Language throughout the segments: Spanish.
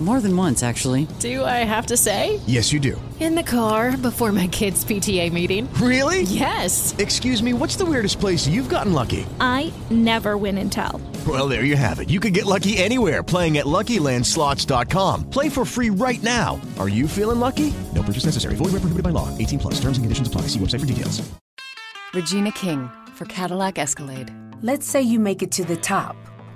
More than once, actually. Do I have to say? Yes, you do. In the car before my kids' PTA meeting. Really? Yes. Excuse me, what's the weirdest place you've gotten lucky? I never win and tell. Well, there you have it. You can get lucky anywhere playing at LuckyLandSlots.com. Play for free right now. Are you feeling lucky? No purchase necessary. Void where prohibited by law. 18 plus. Terms and conditions apply. See website for details. Regina King for Cadillac Escalade. Let's say you make it to the top.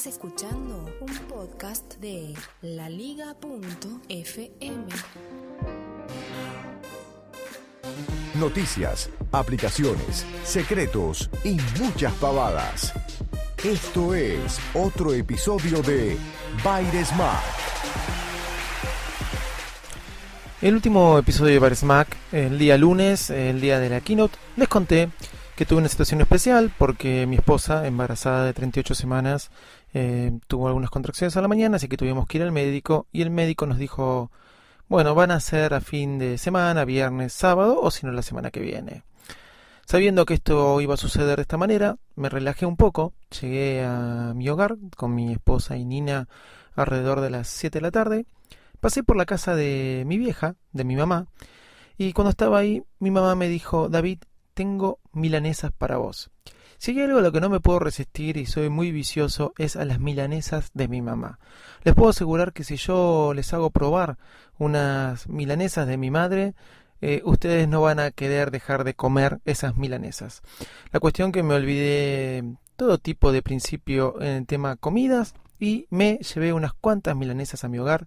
Estás escuchando un podcast de laliga.fm. Noticias, aplicaciones, secretos y muchas pavadas. Esto es otro episodio de Baires Mac. El último episodio de Baresmack, el día lunes, el día de la keynote, les conté que tuve una situación especial porque mi esposa, embarazada de 38 semanas, eh, tuvo algunas contracciones a la mañana, así que tuvimos que ir al médico y el médico nos dijo, bueno, van a ser a fin de semana, viernes, sábado o si no la semana que viene. Sabiendo que esto iba a suceder de esta manera, me relajé un poco, llegué a mi hogar con mi esposa y Nina alrededor de las 7 de la tarde, pasé por la casa de mi vieja, de mi mamá, y cuando estaba ahí, mi mamá me dijo, David, tengo milanesas para vos. Si hay algo a lo que no me puedo resistir y soy muy vicioso es a las milanesas de mi mamá. Les puedo asegurar que si yo les hago probar unas milanesas de mi madre, eh, ustedes no van a querer dejar de comer esas milanesas. La cuestión que me olvidé todo tipo de principio en el tema comidas y me llevé unas cuantas milanesas a mi hogar.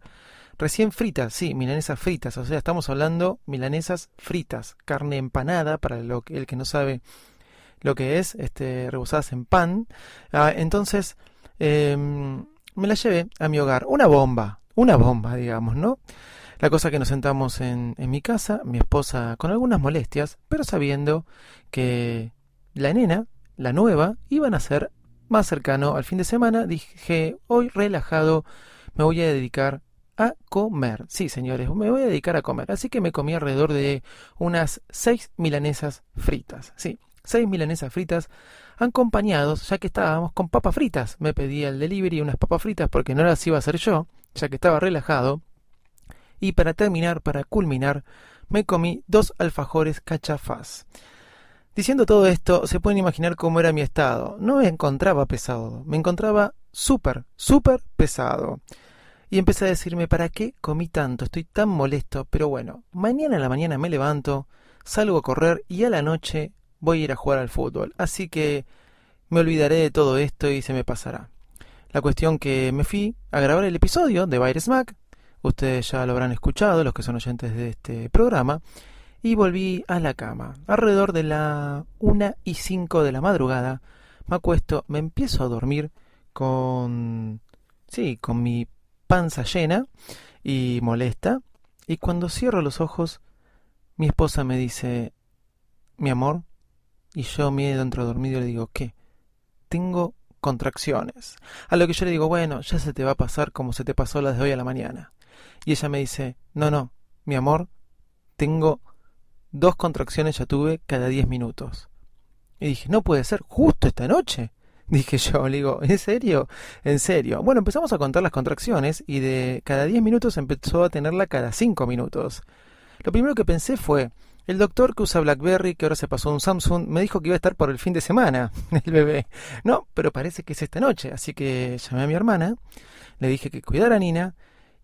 Recién fritas, sí, milanesas fritas, o sea, estamos hablando milanesas fritas, carne empanada, para lo que, el que no sabe lo que es, este, rebozadas en pan. Ah, entonces, eh, me la llevé a mi hogar. Una bomba, una bomba, digamos, ¿no? La cosa que nos sentamos en, en mi casa, mi esposa con algunas molestias, pero sabiendo que la nena, la nueva, iban a ser más cercano al fin de semana, dije, hoy relajado, me voy a dedicar a comer. Sí, señores, me voy a dedicar a comer. Así que me comí alrededor de unas seis milanesas fritas. Sí, seis milanesas fritas acompañados, ya que estábamos con papas fritas. Me pedí el delivery unas papas fritas porque no las iba a hacer yo, ya que estaba relajado. Y para terminar, para culminar, me comí dos alfajores cachafás. Diciendo todo esto, se pueden imaginar cómo era mi estado. No me encontraba pesado, me encontraba súper, súper pesado. Y empecé a decirme, ¿para qué comí tanto? Estoy tan molesto, pero bueno, mañana a la mañana me levanto, salgo a correr y a la noche voy a ir a jugar al fútbol. Así que me olvidaré de todo esto y se me pasará. La cuestión que me fui a grabar el episodio de Baires Mac, ustedes ya lo habrán escuchado, los que son oyentes de este programa, y volví a la cama. Alrededor de la una y cinco de la madrugada, me acuesto, me empiezo a dormir con... sí, con mi panza llena y molesta, y cuando cierro los ojos, mi esposa me dice, mi amor, y yo miedo dentro dormido y le digo, ¿qué? Tengo contracciones. A lo que yo le digo, bueno, ya se te va a pasar como se te pasó las de hoy a la mañana. Y ella me dice, no, no, mi amor, tengo dos contracciones ya tuve cada diez minutos. Y dije, no puede ser, justo esta noche. Dije yo, le digo, ¿en serio? ¿En serio? Bueno, empezamos a contar las contracciones y de cada 10 minutos empezó a tenerla cada 5 minutos. Lo primero que pensé fue, el doctor que usa BlackBerry, que ahora se pasó a un Samsung, me dijo que iba a estar por el fin de semana, el bebé. No, pero parece que es esta noche, así que llamé a mi hermana, le dije que cuidara a Nina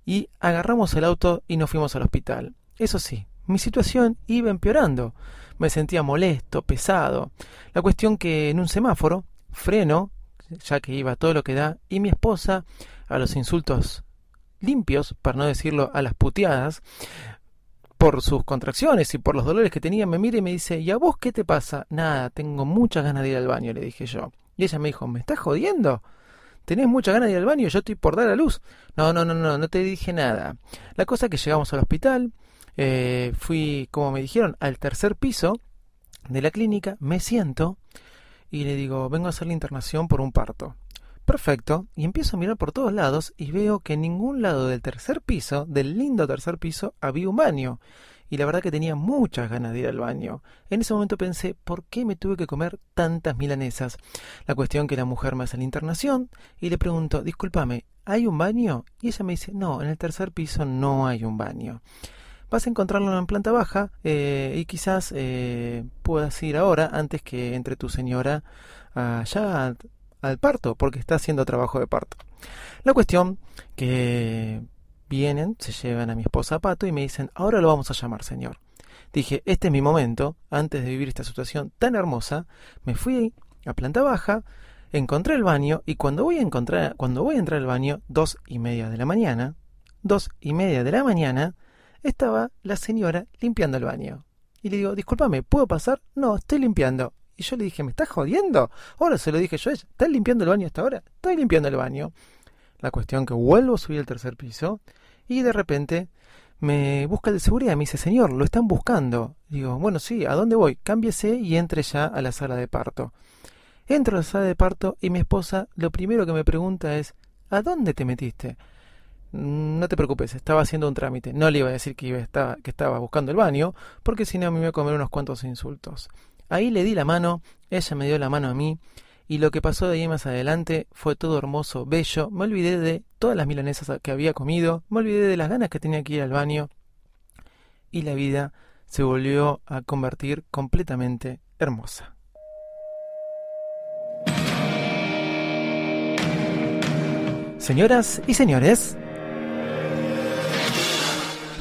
y agarramos el auto y nos fuimos al hospital. Eso sí, mi situación iba empeorando. Me sentía molesto, pesado. La cuestión que en un semáforo freno, ya que iba todo lo que da, y mi esposa, a los insultos limpios, para no decirlo a las puteadas, por sus contracciones y por los dolores que tenía, me mira y me dice, ¿y a vos qué te pasa? Nada, tengo muchas ganas de ir al baño, le dije yo. Y ella me dijo, ¿me estás jodiendo? ¿Tenés muchas ganas de ir al baño? Yo estoy por dar a luz. No, no, no, no, no te dije nada. La cosa es que llegamos al hospital, eh, fui, como me dijeron, al tercer piso de la clínica, me siento y le digo, vengo a hacer la internación por un parto. Perfecto, y empiezo a mirar por todos lados y veo que en ningún lado del tercer piso, del lindo tercer piso, había un baño. Y la verdad que tenía muchas ganas de ir al baño. En ese momento pensé, ¿por qué me tuve que comer tantas milanesas? La cuestión que la mujer me hace la internación y le pregunto, discúlpame, ¿hay un baño? Y ella me dice, no, en el tercer piso no hay un baño vas a encontrarlo en planta baja eh, y quizás eh, puedas ir ahora antes que entre tu señora allá al, parto, porque está haciendo trabajo de parto. La cuestión que vienen, se llevan a mi esposa a Pato y me dicen, ahora lo vamos a llamar, señor. Dije, este es mi momento, antes de vivir esta situación tan hermosa, me fui a planta baja, encontré el baño y cuando voy a encontrar, cuando voy a entrar al baño, dos y media de la mañana, dos y media de la mañana, estaba la señora limpiando el baño. Y le digo, discúlpame, ¿puedo pasar? No, estoy limpiando. Y yo le dije, ¿me estás jodiendo? Ahora se lo dije yo ¿estás limpiando el baño hasta ahora? Estoy limpiando el baño. La cuestión que vuelvo a subir al tercer piso y de repente me busca el de seguridad. Me dice, señor, lo están buscando. Digo, bueno, sí, ¿a dónde voy? Cámbiese y entre ya a la sala de parto. Entro a la sala de parto y mi esposa lo primero que me pregunta es, ¿a dónde te metiste? No te preocupes, estaba haciendo un trámite. No le iba a decir que, iba, estaba, que estaba buscando el baño, porque si no me iba a comer unos cuantos insultos. Ahí le di la mano, ella me dio la mano a mí, y lo que pasó de ahí más adelante fue todo hermoso, bello. Me olvidé de todas las milanesas que había comido, me olvidé de las ganas que tenía que ir al baño, y la vida se volvió a convertir completamente hermosa. Señoras y señores,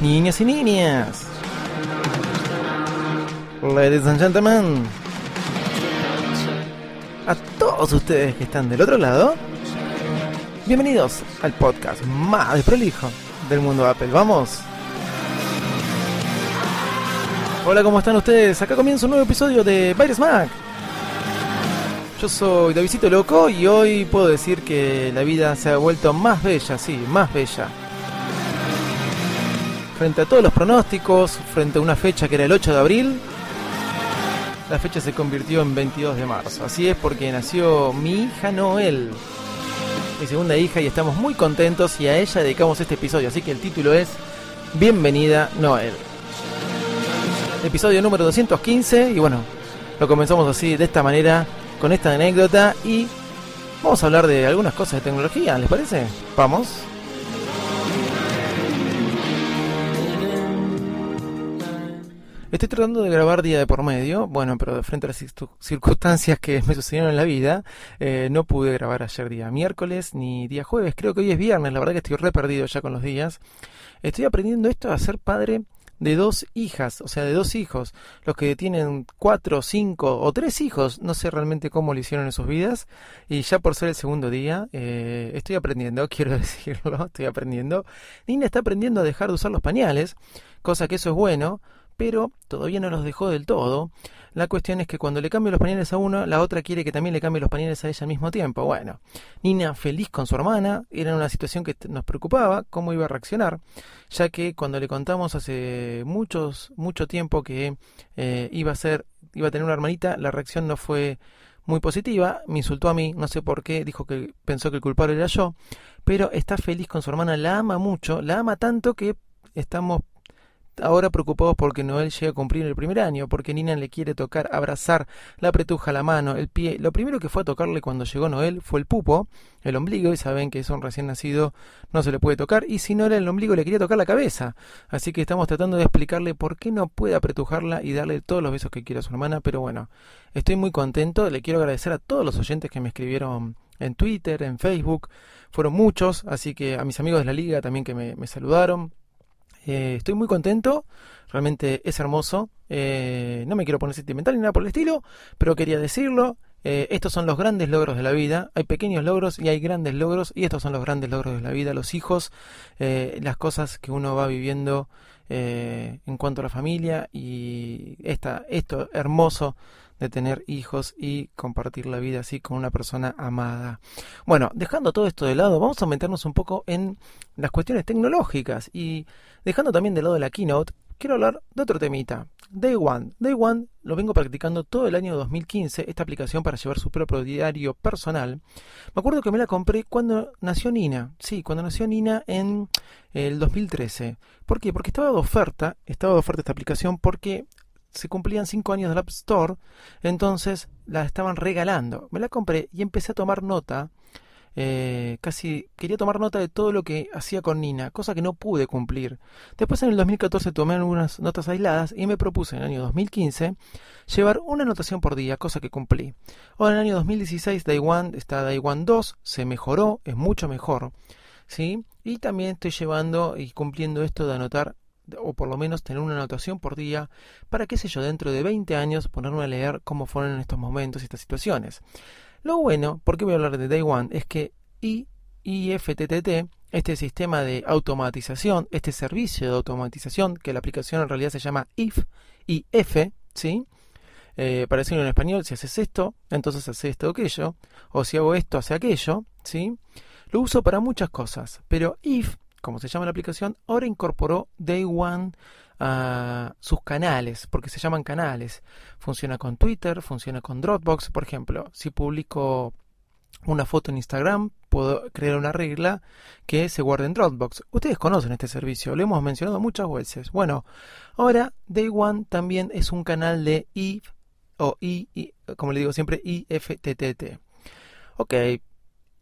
Niños y niñas. Ladies and gentlemen. A todos ustedes que están del otro lado. Bienvenidos al podcast más desprolijo del mundo Apple. Vamos. Hola, ¿cómo están ustedes? Acá comienza un nuevo episodio de Virus Mac. Yo soy Davidito Loco y hoy puedo decir que la vida se ha vuelto más bella, sí, más bella frente a todos los pronósticos, frente a una fecha que era el 8 de abril, la fecha se convirtió en 22 de marzo. Así es porque nació mi hija Noel, mi segunda hija, y estamos muy contentos y a ella dedicamos este episodio. Así que el título es Bienvenida Noel. Episodio número 215 y bueno, lo comenzamos así, de esta manera, con esta anécdota y vamos a hablar de algunas cosas de tecnología, ¿les parece? Vamos. Estoy tratando de grabar día de por medio, bueno, pero de frente a las circunstancias que me sucedieron en la vida, eh, no pude grabar ayer día miércoles ni día jueves, creo que hoy es viernes, la verdad que estoy re perdido ya con los días. Estoy aprendiendo esto a ser padre de dos hijas, o sea, de dos hijos, los que tienen cuatro, cinco o tres hijos, no sé realmente cómo lo hicieron en sus vidas, y ya por ser el segundo día, eh, estoy aprendiendo, quiero decirlo, estoy aprendiendo. Nina está aprendiendo a dejar de usar los pañales, cosa que eso es bueno, pero todavía no los dejó del todo. La cuestión es que cuando le cambio los pañales a uno, la otra quiere que también le cambie los pañales a ella al mismo tiempo. Bueno, Nina feliz con su hermana, era una situación que nos preocupaba, cómo iba a reaccionar, ya que cuando le contamos hace muchos, mucho tiempo que eh, iba a ser, iba a tener una hermanita, la reacción no fue muy positiva, me insultó a mí, no sé por qué, dijo que pensó que el culpable era yo, pero está feliz con su hermana, la ama mucho, la ama tanto que estamos ahora preocupados porque Noel llega a cumplir el primer año, porque Nina le quiere tocar, abrazar, la apretuja la mano, el pie. Lo primero que fue a tocarle cuando llegó Noel fue el pupo, el ombligo, y saben que es un recién nacido, no se le puede tocar, y si no era el ombligo le quería tocar la cabeza. Así que estamos tratando de explicarle por qué no puede apretujarla y darle todos los besos que quiere a su hermana, pero bueno, estoy muy contento, le quiero agradecer a todos los oyentes que me escribieron en Twitter, en Facebook, fueron muchos, así que a mis amigos de la liga también que me saludaron, eh, estoy muy contento, realmente es hermoso. Eh, no me quiero poner sentimental ni nada por el estilo, pero quería decirlo. eh, estos son los grandes logros de la vida. Hay pequeños logros y hay grandes logros y estos son los grandes logros de la vida. Los hijos, las cosas que uno va viviendo en cuanto a la familia y esta, esto hermoso de tener hijos y compartir la vida así con una persona amada. Bueno, dejando todo esto de lado, vamos a meternos un poco en las cuestiones tecnológicas y dejando también de lado la keynote, quiero hablar de otro temita. Day One. Day One lo vengo practicando todo el año 2015, esta aplicación para llevar su propio diario personal. Me acuerdo que me la compré cuando nació Nina. Sí, cuando nació Nina en el 2013. ¿Por qué? Porque estaba de oferta, estaba de oferta esta aplicación porque se cumplían 5 años del App Store, entonces la estaban regalando. Me la compré y empecé a tomar nota eh, casi quería tomar nota de todo lo que hacía con Nina, cosa que no pude cumplir. Después en el 2014 tomé algunas notas aisladas y me propuse en el año 2015 llevar una anotación por día, cosa que cumplí. Ahora en el año 2016 Day One está One 2, se mejoró, es mucho mejor. ¿sí? Y también estoy llevando y cumpliendo esto de anotar o por lo menos tener una anotación por día para, qué sé yo, dentro de 20 años ponerme a leer cómo fueron estos momentos y estas situaciones. Lo bueno, porque voy a hablar de Day One, es que IFTTT, este sistema de automatización, este servicio de automatización, que la aplicación en realidad se llama IF, IF, ¿sí? Eh, para decirlo en español, si haces esto, entonces haces esto o aquello, o si hago esto, hace aquello, ¿sí? Lo uso para muchas cosas, pero IF, como se llama la aplicación, ahora incorporó Day One a sus canales, porque se llaman canales. Funciona con Twitter, funciona con Dropbox, por ejemplo. Si publico una foto en Instagram, puedo crear una regla que se guarde en Dropbox. Ustedes conocen este servicio, lo hemos mencionado muchas veces. Bueno, ahora Day One también es un canal de IF o I, como le digo siempre, IFTTT. Ok,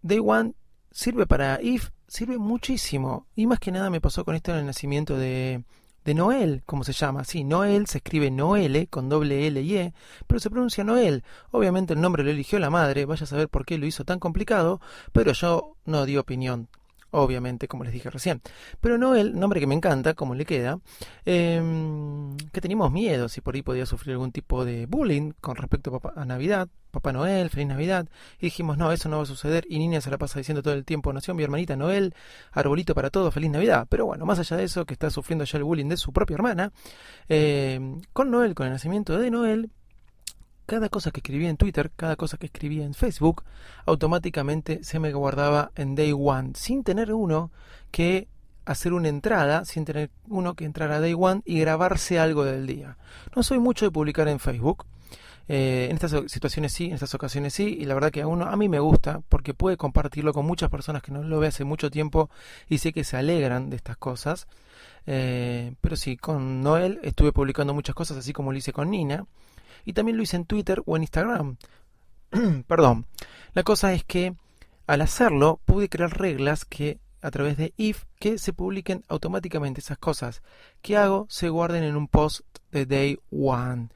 Day One sirve para IF, sirve muchísimo. Y más que nada me pasó con esto en el nacimiento de de Noel, como se llama. Sí, Noel se escribe Noele con doble L y E, pero se pronuncia Noel. Obviamente el nombre lo eligió la madre, vaya a saber por qué lo hizo tan complicado, pero yo no di opinión obviamente, como les dije recién. Pero Noel, nombre que me encanta, como le queda, em, que teníamos miedo si por ahí podía sufrir algún tipo de bullying con respecto a, Navidad, Papá Noel, Feliz Navidad, y dijimos, no, eso no va a suceder, y Niña se la pasa diciendo todo el tiempo, nació mi hermanita Noel, arbolito para todo, Feliz Navidad. Pero bueno, más allá de eso, que está sufriendo ya el bullying de su propia hermana, em, con Noel, con el nacimiento de Noel, cada cosa que escribía en Twitter, cada cosa que escribía en Facebook, automáticamente se me guardaba en Day One, sin tener uno que hacer una entrada, sin tener uno que entrar a Day One y grabarse algo del día. No soy mucho de publicar en Facebook. Eh, en estas situaciones sí, en estas ocasiones sí, y la verdad que a uno a mí me gusta porque puede compartirlo con muchas personas que no lo ve hace mucho tiempo y sé que se alegran de estas cosas. Eh, pero sí, con Noel estuve publicando muchas cosas, así como lo hice con Nina y también lo hice en Twitter o en Instagram. Perdón. La cosa es que al hacerlo pude crear reglas que a través de if que se publiquen automáticamente esas cosas que hago se guarden en un post de day one.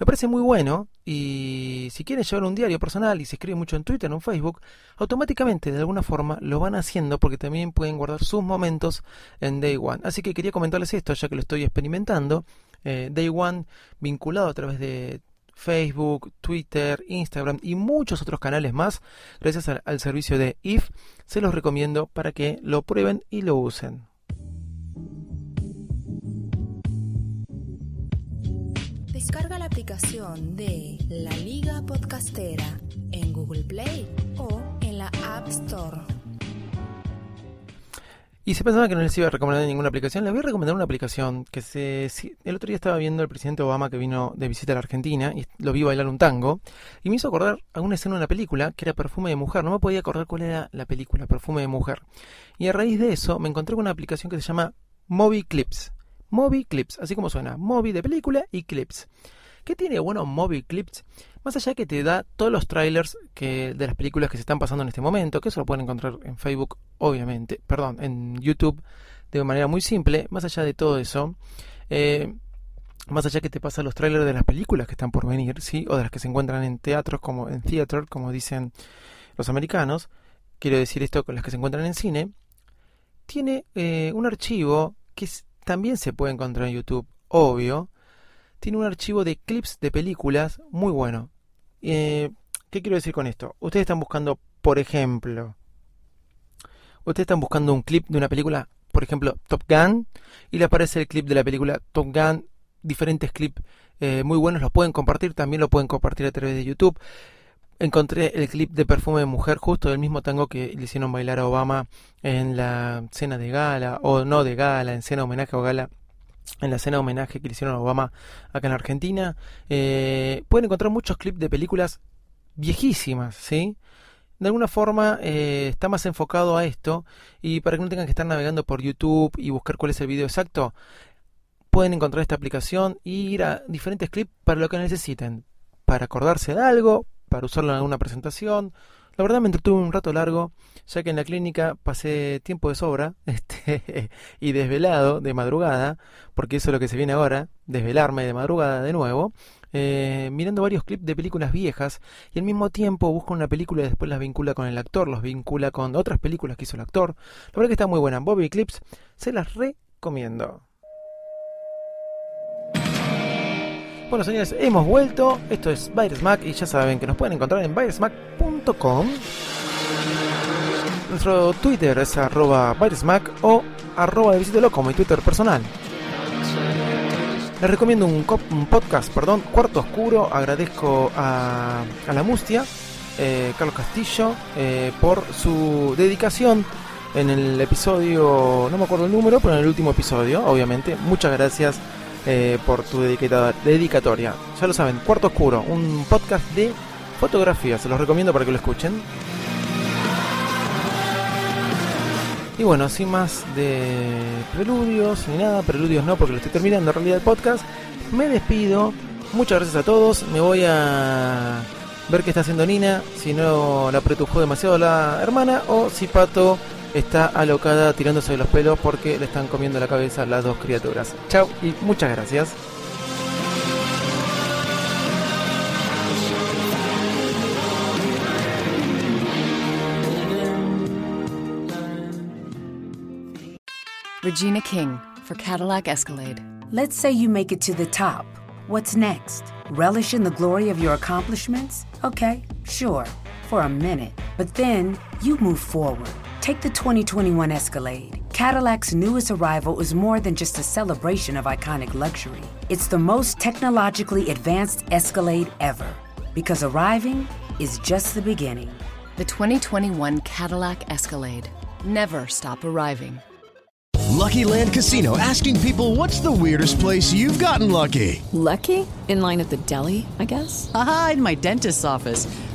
Me parece muy bueno y si quieren llevar un diario personal y se escribe mucho en Twitter o en Facebook, automáticamente de alguna forma lo van haciendo porque también pueden guardar sus momentos en Day One. Así que quería comentarles esto ya que lo estoy experimentando. Eh, day One vinculado a través de Facebook, Twitter, Instagram y muchos otros canales más gracias al, servicio de IF. Se los recomiendo para que lo prueben y lo usen. De La Liga Podcastera en Google Play o en la App Store. Y se pensaba que no les iba a recomendar ninguna aplicación, les voy a recomendar una aplicación que se... El otro día estaba viendo al presidente Obama que vino de visita a la Argentina y lo vi bailar un tango y me hizo acordar a una escena de una película que era Perfume de Mujer. No me podía acordar cuál era la película, Perfume de Mujer. Y a raíz de eso me encontré con una aplicación que se llama Movie Clips. Movie Clips, así como suena, Movie de película y Clips. ¿Qué tiene bueno Movie Clips? Más allá que te da todos los trailers de las películas que se están pasando en este momento, que eso lo pueden encontrar en Facebook, obviamente, perdón, en YouTube de manera muy simple, más allá de todo eso, eh, más allá que te pasa los trailers de las películas que están por venir, ¿sí? O de las que se encuentran en teatros, como en theater, como dicen los americanos, quiero decir esto con las que se encuentran en cine, tiene eh, un archivo que también se puede encontrar en YouTube, obvio, tiene un archivo de clips de películas muy bueno. Eh, ¿Qué quiero decir con esto? Ustedes están buscando, por ejemplo, ustedes están buscando un clip de una película, por ejemplo, Top Gun, y le aparece el clip de la película Top Gun, diferentes clips eh, muy buenos, los pueden compartir, también lo pueden compartir a través de YouTube. Encontré el clip de Perfume de Mujer, justo del mismo tango que le hicieron bailar a Obama en la cena de gala, o no de gala, en cena homenaje o gala en la cena de homenaje que le hicieron a Obama acá en Argentina. Eh, pueden encontrar muchos clips de películas viejísimas, ¿sí? De alguna forma eh, está más enfocado a esto y para que no tengan que estar navegando por YouTube y buscar cuál es el video exacto, pueden encontrar esta aplicación y ir a diferentes clips para lo que necesiten, para acordarse de algo, para usarlo en alguna presentación. La verdad me entretuve un rato largo, ya que en la clínica pasé tiempo de sobra este, y desvelado de madrugada, porque eso es lo que se viene ahora, desvelarme de madrugada de nuevo, eh, mirando varios clips de películas viejas y al mismo tiempo busco una película y después las vincula con el actor, los vincula con otras películas que hizo el actor. La verdad que está muy buena. Bobby Clips se las recomiendo. Bueno, señores, hemos vuelto. Esto es Mac y ya saben que nos pueden encontrar en virusmac.com. Nuestro Twitter es arroba o arroba visítelo como mi Twitter personal. Les recomiendo un, un, podcast, perdón, Cuarto Oscuro. Agradezco a, a la Mustia, eh, Carlos Castillo, eh, por su dedicación en el episodio, no me acuerdo el número, pero en el último episodio, obviamente. Muchas gracias eh, por tu dedicatoria. Ya lo saben, Cuarto Oscuro, un podcast de fotografía. Se los recomiendo para que lo escuchen. Y bueno, sin más de preludios ni nada, preludios no, porque lo estoy terminando en realidad el podcast. Me despido. Muchas gracias a todos. Me voy a ver qué está haciendo Nina. Si no la apretujó demasiado la hermana o si Pato está alocada tirándose de los pelos porque le están comiendo la cabeza las dos criaturas. Chao y muchas gracias. Regina King for Cadillac Escalade. Let's say you make it to the top. What's next? Relish in the glory of your accomplishments? Okay, sure, for a minute. But then you move forward. Take the 2021 Escalade. Cadillac's newest arrival is more than just a celebration of iconic luxury. It's the most technologically advanced Escalade ever. Because arriving is just the beginning. The 2021 Cadillac Escalade. Never stop arriving. Lucky Land Casino asking people what's the weirdest place you've gotten lucky? Lucky? In line at the deli, I guess? Aha, in my dentist's office.